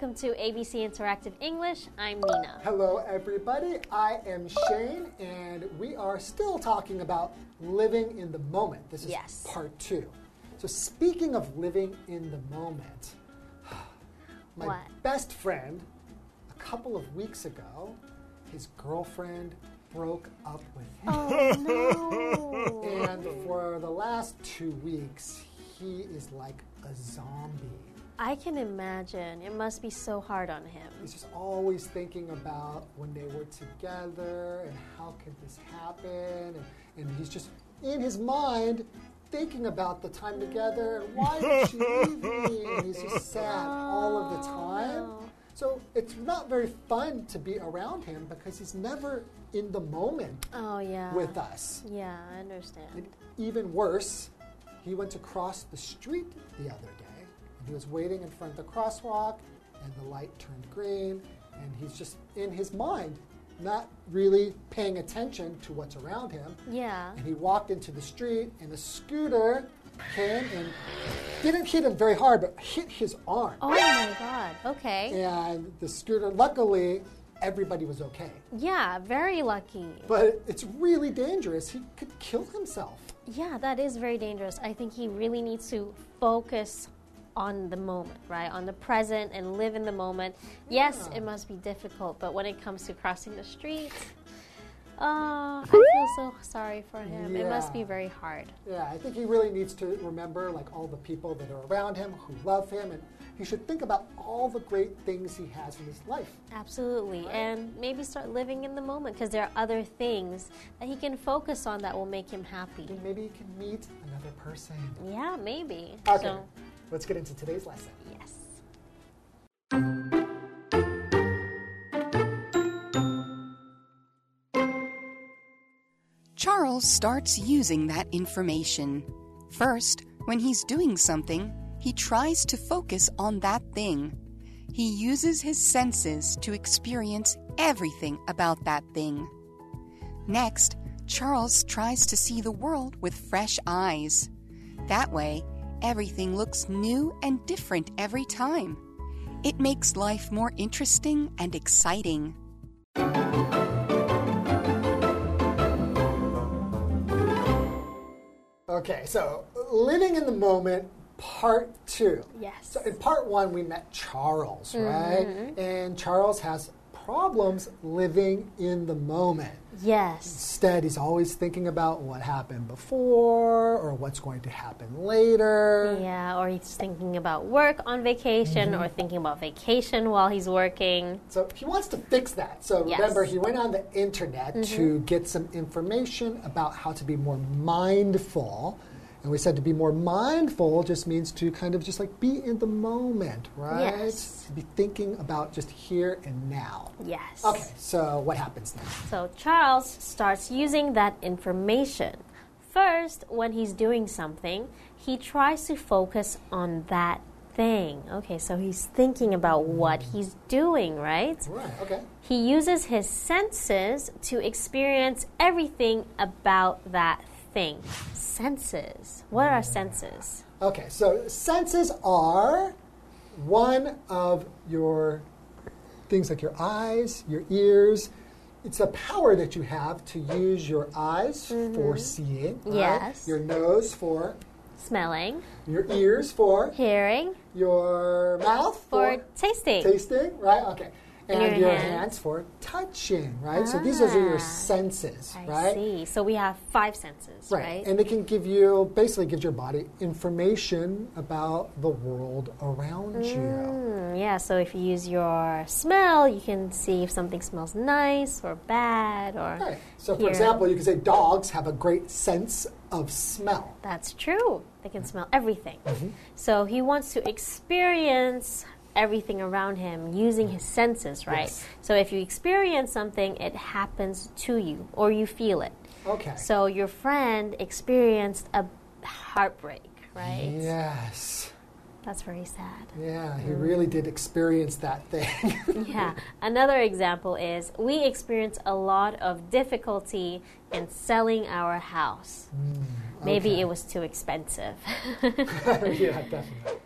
Welcome to ABC Interactive English. I'm Nina. Hello, everybody. I am Shane, and we are still talking about living in the moment. This is Yes. part two. So, speaking of living in the moment, my What? best friend, a couple of weeks ago, his girlfriend broke up with him. Oh no. And for the last two weeks, he is like a zombie. I can imagine. It must be so hard on him. He's just always thinking about when they were together and how could this happen. And, and he's just in his mind thinking about the time together and why did she leave me? And he's just sad all of the oh, time. no. So it's not very fun to be around him because he's never in the moment Oh yeah. with us. Yeah, I understand. And even worse, he went to cross the street the other day he was waiting in front of the crosswalk and the light turned green and he's just in his mind not really paying attention to what's around him Yeah. and he walked into the street and a scooter came and didn't hit him very hard but hit his arm Oh my god. Okay. and the scooter luckily everybody was okay Yeah, very lucky. but it's really dangerous he could kill himself Yeah, that is very dangerous. I think he really needs to focus on the moment, right? On the present and live in the moment. Yes, it must be difficult, but when it comes to crossing the street, uh, I feel so sorry for him. It must be very hard. Yeah, I think he really needs to remember like all the people that are around him who love him and he should think about all the great things he has in his life. Absolutely. And maybe start living in the moment because there are other things that he can focus on that will make him happy. And maybe he can meet another person. Yeah, maybe. Okay. So, Let's get into today's lesson. yes. Charles starts using that information. First, when he's doing something, he tries to focus on that thing. He uses his senses to experience everything about that thing. Next, Charles tries to see the world with fresh eyes. That way, everything looks new and different every time. It makes life more interesting and exciting. Okay, so living in the moment, part two. Yes. So in part one, we met Charles, right? Mm-hmm. And Charles has problems living in the moment. Yes. Instead, he's always thinking about what happened before or what's going to happen later. Yeah, or he's thinking about work on vacation Mm-hmm. or thinking about vacation while he's working. So he wants to fix that. So Yes. remember, he went on the internet to get some information about how to be more mindful. And we said to be more mindful just means to kind of just like be in the moment, right? Yes. To be thinking about just here and now. Yes. Okay, so what happens now? So Charles starts using that information. First, when he's doing something, he tries to focus on that thing. Okay, so he's thinking about what he's doing, right? Right, okay. He uses his senses to experience everything about that thing. Senses. What are senses? Okay, so senses are one of your things like your eyes, your ears. It's a power that you have to use your eyes mm-hmm. for seeing. right? Yes. Your nose for, Smelling, your ears for, hearing, your mouth for for, tasting. tasting, right? Okay. And your your, hands. hands. for touching, right? So these are your Ah, senses, I right? see. So we have five senses, Right. right? And it can give you, basically gives your body information about the world around you. Mm, yeah, so if you use your smell, you can see if something smells nice or bad or. Right. So, for example, you can say dogs have a great sense of smell. That's true. They can smell everything. Mm-hmm. So he wants to experience everything around him using his senses, right? Yes. So if you experience something, it happens to you or you feel it. Okay. So your friend experienced a heartbreak, right? yes. That's very sad. Yeah, he really did experience that thing. yeah. Another example is we experience a lot of difficulty in selling our house. Mm, Maybe okay. it was too expensive. yeah, definitely.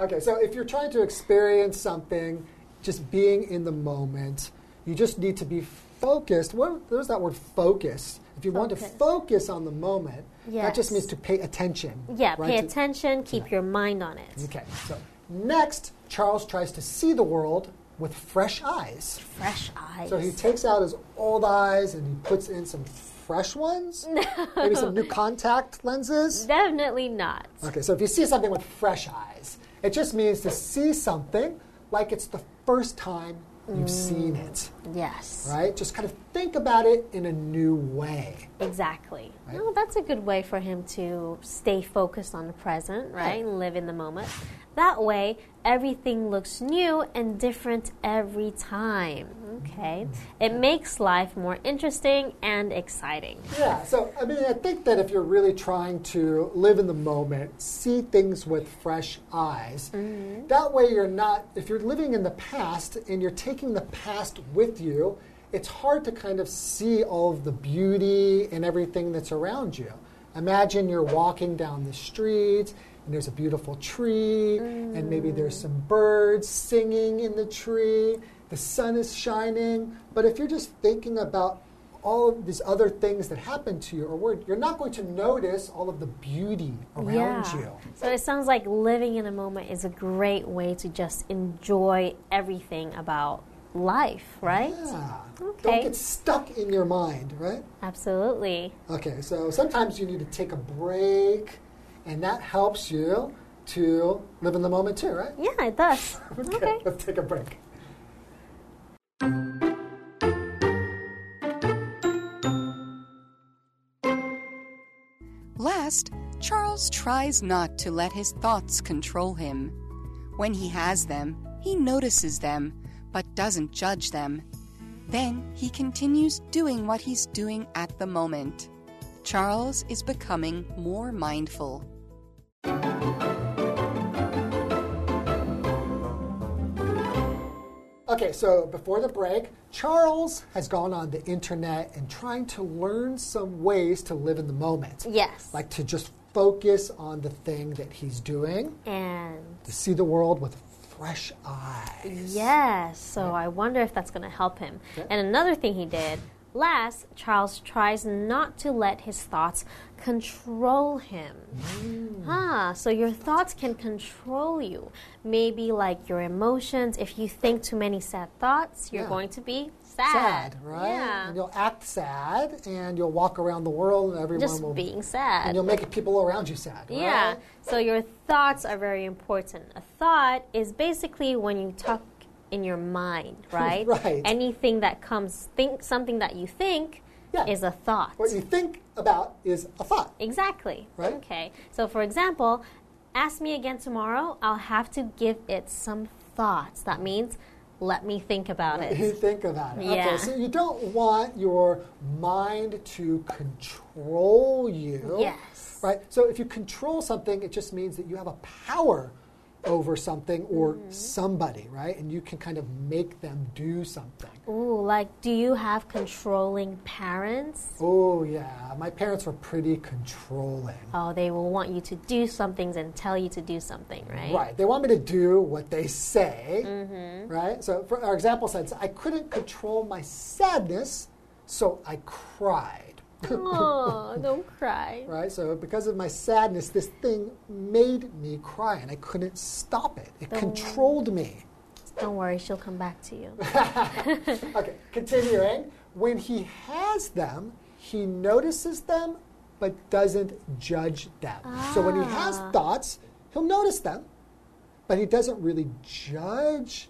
Okay, so if you're trying to experience something, just being in the moment, you just need to be focused. What, there's that word focus. If you want to Focus. focus on the moment, that just means to pay attention. Yeah, right? pay To- attention, keep your mind on it. Okay, so next, Charles tries to see the world with fresh eyes. Fresh eyes. So he takes out his old eyes and he puts in some fresh ones, maybe some new contact lenses. Definitely not. Okay, so if you see something with fresh eyes, it just means to see something like it's the first time you've mm. seen it, Yes. right? Just kind of think about it in a new way. Exactly. Right. No, that's a good way for him to stay focused on the present, right? And live in the moment. That way, everything looks new and different every time. Okay. It makes life more interesting and exciting. Yeah, so I mean, I think that if you're really trying to live in the moment, see things with fresh eyes, mm-hmm. that way you're not, if you're living in the past and you're taking the past with you, it's hard to kind of see all of the beauty and everything that's around you. Imagine you're walking down the street and there's a beautiful tree, and maybe there's mm. some birds singing in the tree, the sun is shining, but if you're just thinking about all of these other things that happen to you or word, you're not going to notice all of the beauty around you. So it sounds like living in a moment is a great way to just enjoy everything about life, right? Yeah. Okay. Don't get stuck in your mind, right? Absolutely. Okay, so sometimes you need to take a break, and that helps you to live in the moment too, right? Yeah, it does. okay. let's take a break. Last, Charles tries not to let his thoughts control him. When he has them, he notices them, but doesn't judge them. Then he continues doing what he's doing at the moment. Charles is becoming more mindful. Okay, so before the break, Charles has gone on the internet and trying to learn some ways to live in the moment. Yes. Like to just focus on the thing that he's doing, and to see the world with fresh eyes. Yes, so I wonder if that's going to help him. Okay. And another thing he did last, Charles tries not to let his thoughts control him. Mm. Ah, so your thoughts can control you. Maybe like your emotions. If you think too many sad thoughts, you're Yeah. going to be Sad, sad. right? Yeah. And you'll act sad, and you'll walk around the world, and everyone Just will. being sad. and you'll make people around you sad. Yeah. right? So your thoughts are very important. A thought is basically when you talk in your mind, right? Right. Anything that comes think something that you think Yeah. is a thought. What you think about is a thought. Exactly. Right. Okay. So for example, ask me again tomorrow, I'll have to give it some thoughts. That means let me think about You it. You think about it. Yeah. Okay, so you don't want your mind to control you. Yes. Right? So if you control something, it just means that you have a power over something or Mm-hmm. somebody, right? And you can kind of make them do something. Ooh, like do you have controlling parents? Oh, yeah. My parents were pretty controlling. Oh, they will want you to do some things and tell you to do something, right? Right. They want me to do what they say. Mm-hmm. Right? So, for our example says, I couldn't control my sadness, so I cried. Oh, don't cry. right? So, because of my sadness, this thing made me cry, and I couldn't stop it. It controlled me. Don't worry, she'll come back to you. Okay, continuing. When he has them, he notices them, but doesn't judge them. So, when he has Ah. thoughts, he'll notice them, but he doesn't really judge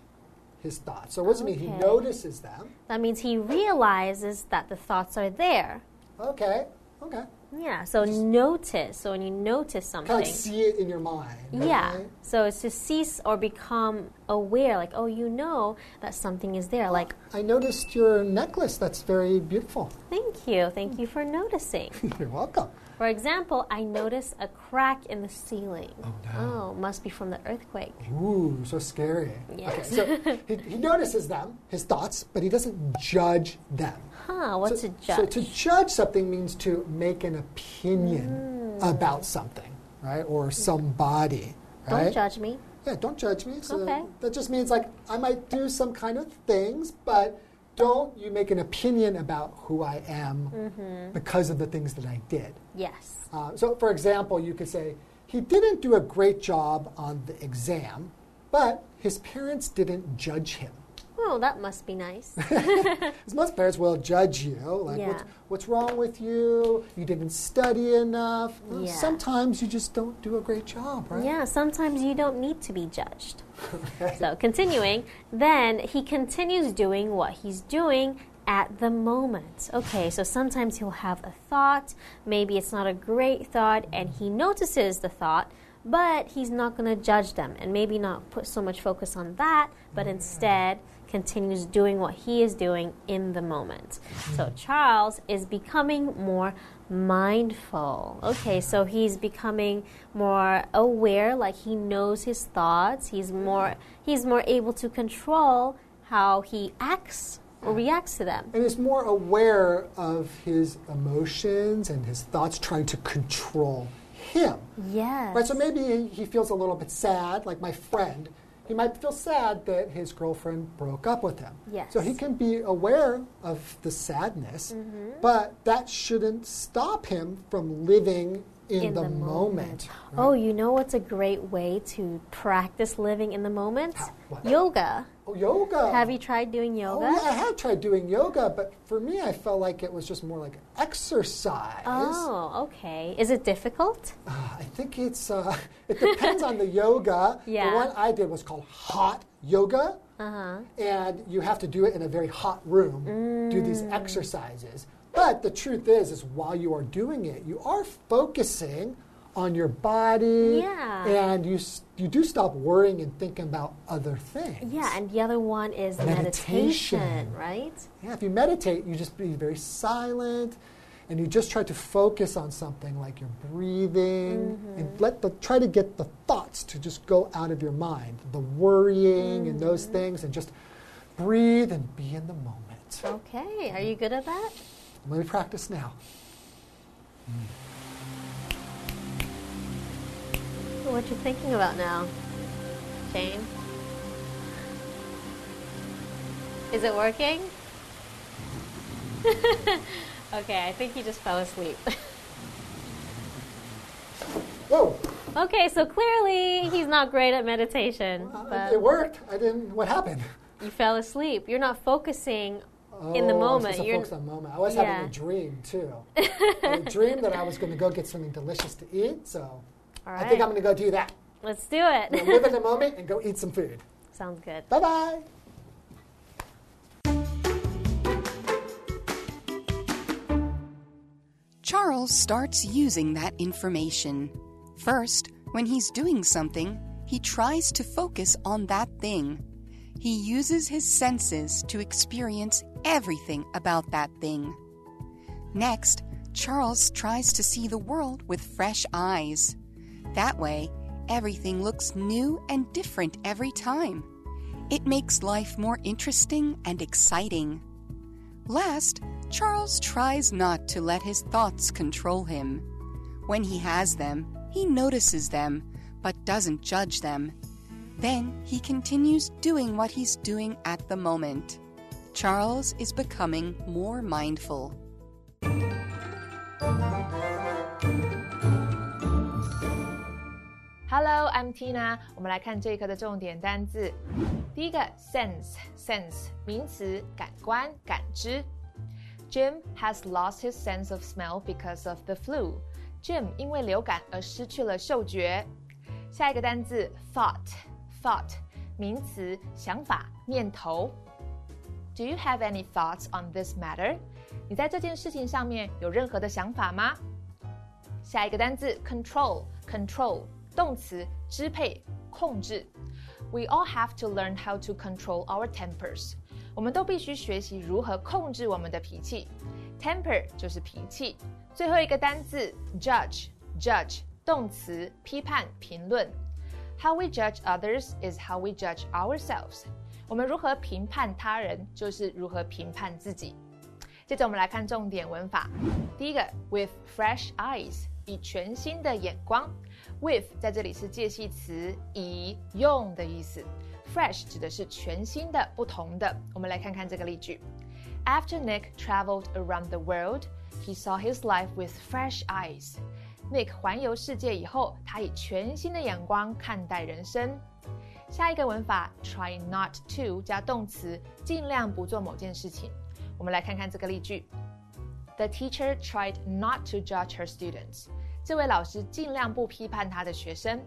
his thoughts. So, what does it mean? He notices them. That means he realizes that the thoughts are there. Okay, okay. Yeah, so notice. So when you notice something, Kind of like see it in your mind. yeah. right? So it's to cease or become aware, like, oh, you know that something is there. Like, I noticed your necklace. That's very beautiful. thank you, thank you for noticing. You're welcome. For example, I noticed a crack in the ceiling. Oh, no. Oh, must be from the earthquake. Ooh, so scary. Yes. Okay, so he, he notices them, his thoughts, but he doesn't judge them. Huh, what's so, a judge? So to judge something means to make an opinion Hmm. about something, right? Or somebody, Don't judge me. Yeah, don't judge me. So Okay. that just means like I might do some kind of things, but don't you make an opinion about who I am Mm-hmm. because of the things that I did. Yes. Uh, so, for example, you could say, he didn't do a great job on the exam, but his parents didn't judge him. Oh, that must be nice. Because most parents will judge you, like, Yeah. what's, what's wrong with you? You didn't study enough. Well, Yeah. Sometimes you just don't do a great job, right? Yeah, sometimes you don't need to be judged. So, continuing, then he continues doing what he's doing at the moment. Okay, so sometimes he'll have a thought, maybe it's not a great thought, and he notices the thought, but he's not going to judge them and maybe not put so much focus on that, but mm-hmm. instead continues doing what he is doing in the moment. So, mm-hmm. Charles is becoming more mindful. Okay, so he's becoming more aware, like he knows his thoughts. He's more he's more able to control how he acts or reacts to them. And is more aware of his emotions and his thoughts, trying to control him. Yes. Right, so maybe he- he feels a little bit sad, like my friend. He might feel sad that his girlfriend broke up with him. Yes. So he can be aware of the sadness, Mm-hmm. but that shouldn't stop him from living in, the, moment. Oh, you know what's a great way to practice living in the moment? How? Yoga. Oh, yoga. Have you tried doing Oh, yoga? yeah, I have tried doing yoga, but for me, I felt like it was just more like exercise. Oh, okay. Is it difficult? Uh, I think it's uh, it depends on the yoga. Yeah. The one I did was called hot yoga, Uh-huh. and you have to do it in a very hot room. Do these Mm. exercises. But the truth is, is while you are doing it, you are focusing on your body, Yeah. and you you do stop worrying and thinking about other things. Yeah, and the other one is meditation, Meditation. right? Yeah, if you meditate, you just be very silent and you just try to focus on something like your breathing Mm-hmm. and let the try to get the thoughts to just go out of your mind, the worrying and those Mm-hmm. things and just breathe and be in the moment. Okay, are you good at that? Let me practice now. What you're thinking about now, Shane? Is it working? okay, I think he just fell asleep. Whoa! okay, so clearly he's not great at meditation, but it worked. I didn't. What happened? you fell asleep. You're not focusing oh, in the Oh, I moment. You're focus on the moment. I was Yeah. having a dream too. a dream that I was going to go get something delicious to eat. So all I think I'm going to go do that. Let's do We'll it. live in the moment and go eat some food. Sounds good. Bye bye. Charles starts using that information. First, when he's doing something, he tries to focus on that thing. He uses his senses to experience everything about that thing. Next, Charles tries to see the world with fresh eyes. That way, everything looks new and different every time. It makes life more interesting and exciting. Last, Charles tries not to let his thoughts control him. When he has them, he notices them, but doesn't judge them. Then he continues doing what he's doing at the moment. Charles is becoming more mindful. Hello, I'm Tina。我们来看这一课的重点单字。第一个 sense，sense 名词，感官、感知。Jim has lost his sense of smell because of the flu. Jim 因为流感而失去了嗅觉。下一个单字 thought，thought 名词，想法、念头。Do you have any thoughts on this matter？你在这件事情上面有任何的想法吗？下一个单字 control，control 动词支配、控制。We all have to learn how to control our tempers。我们都必须学习如何控制我们的脾气。Temper 就是脾气。最后一个单字 judge，judge 动词批判、评论。How we judge others is how we judge ourselves。我们如何评判他人，就是如何评判自己。接着我们来看重点文法。第一个，with fresh eyes，以全新的眼光。With 在这里是介系词，以用的意思。Fresh 指的是全新的、不同的。我们来看看这个例句。After Nick traveled around the world, he saw his life with fresh eyes. Nick 环游世界以后，他以全新的眼光看待人生。下一个文法，try not to 加动词，尽量不做某件事情。我们来看看这个例句：The teacher tried not to judge her students. 这位老师尽量不批判他的学生。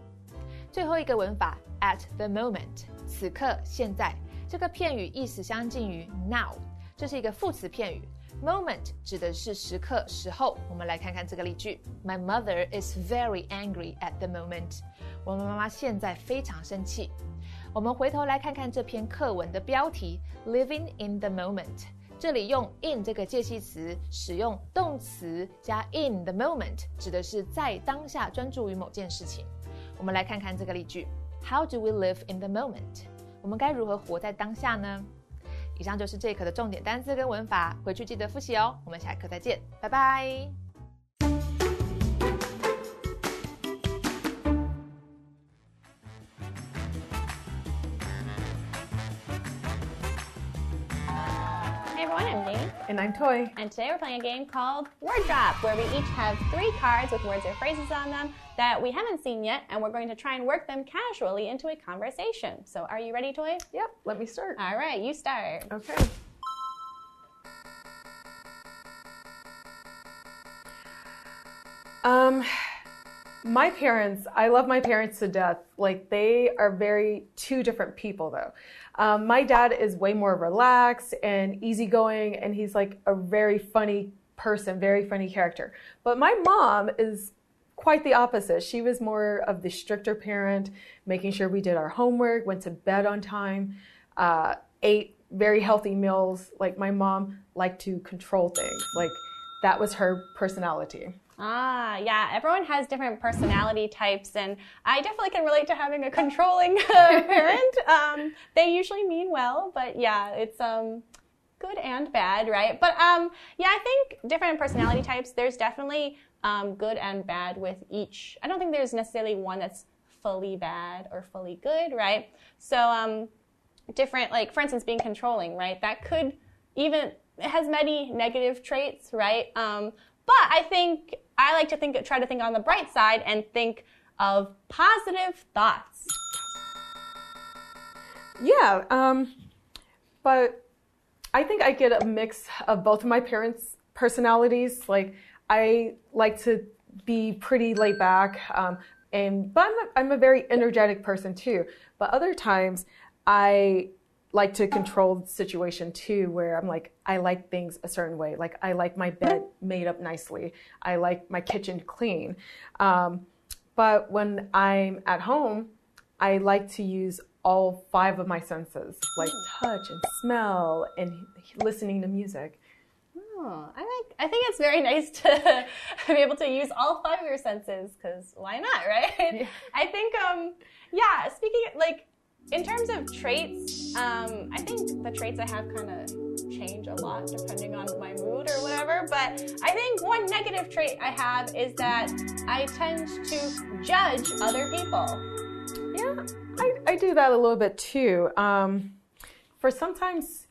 最后一个文法，at the moment，此刻、现在。这个片语意思相近于 now。这是一个副词片语，moment 指的是时刻、时候。我们来看看这个例句：My mother is very angry at the moment。我们妈妈现在非常生气。我们回头来看看这篇课文的标题：Living in the moment。这里用 in 这个介系词，使用动词加 in the moment，指的是在当下专注于某件事情。我们来看看这个例句：How do we live in the moment？我们该如何活在当下呢？以上就是这一课的重点单词跟文法，回去记得复习哦。我们下一课再见，拜拜。And I'm Toy. And today we're playing a game called Word Drop, where we each have three cards with words or phrases on them that we haven't seen yet, and we're going to try and work them casually into a conversation. So, are you ready, Toy? Yep, let me start. All right, you start. Okay. Um, my parents, I love my parents to death. Like, they are very two different people, though. Um, my dad is way more relaxed and easygoing, and he's like a very funny person, very funny character. But my mom is quite the opposite. She was more of the stricter parent, making sure we did our homework, went to bed on time, uh, ate very healthy meals. Like, my mom liked to control things. Like, that was her personality. Ah, yeah. Everyone has different personality types, and I definitely can relate to having a controlling uh, parent. Um, they usually mean well, but yeah, it's um, good and bad, right? But um, yeah, I think different personality types. There's definitely um, good and bad with each. I don't think there's necessarily one that's fully bad or fully good, right? So um, different, like for instance, being controlling, right? That could even it has many negative traits, right? Um, but I think I like to think, try to think on the bright side and think of positive thoughts. Yeah, um, but I think I get a mix of both of my parents' personalities. Like, I like to be pretty laid back, um, and but I'm a, I'm a very energetic person too. But other times, I like to control the situation too, where I'm like, I like things a certain way. Like, I like my bed made up nicely. I like my kitchen clean. Um, but when I'm at home, I like to use all five of my senses, like touch and smell and listening to music. Oh, I like. I think it's very nice to be able to use all five of your senses because why not, right? Yeah. I think, um, yeah. Speaking like in terms of traits, um, I think the traits I have kind of change a lot depending on my mood or whatever. But I think one negative trait I have is that I tend to judge other people. Yeah, I, I do that a little bit too. Um, for sometimes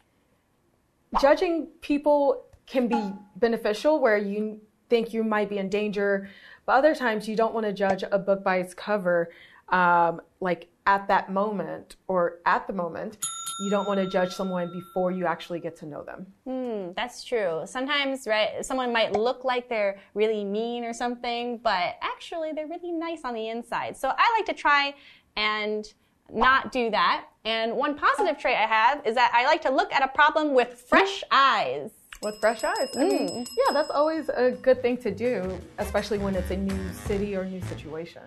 judging people can be beneficial where you think you might be in danger, but other times you don't want to judge a book by its cover. Um, like at that moment or at the moment, you don't want to judge someone before you actually get to know them. Hmm, that's true. Sometimes, right, someone might look like they're really mean or something, but actually they're really nice on the inside. So I like to try and not do that. And one positive trait I have is that I like to look at a problem with fresh eyes. With fresh eyes. I mean, mm. yeah, that's always a good thing to do, especially when it's a new city or new situation.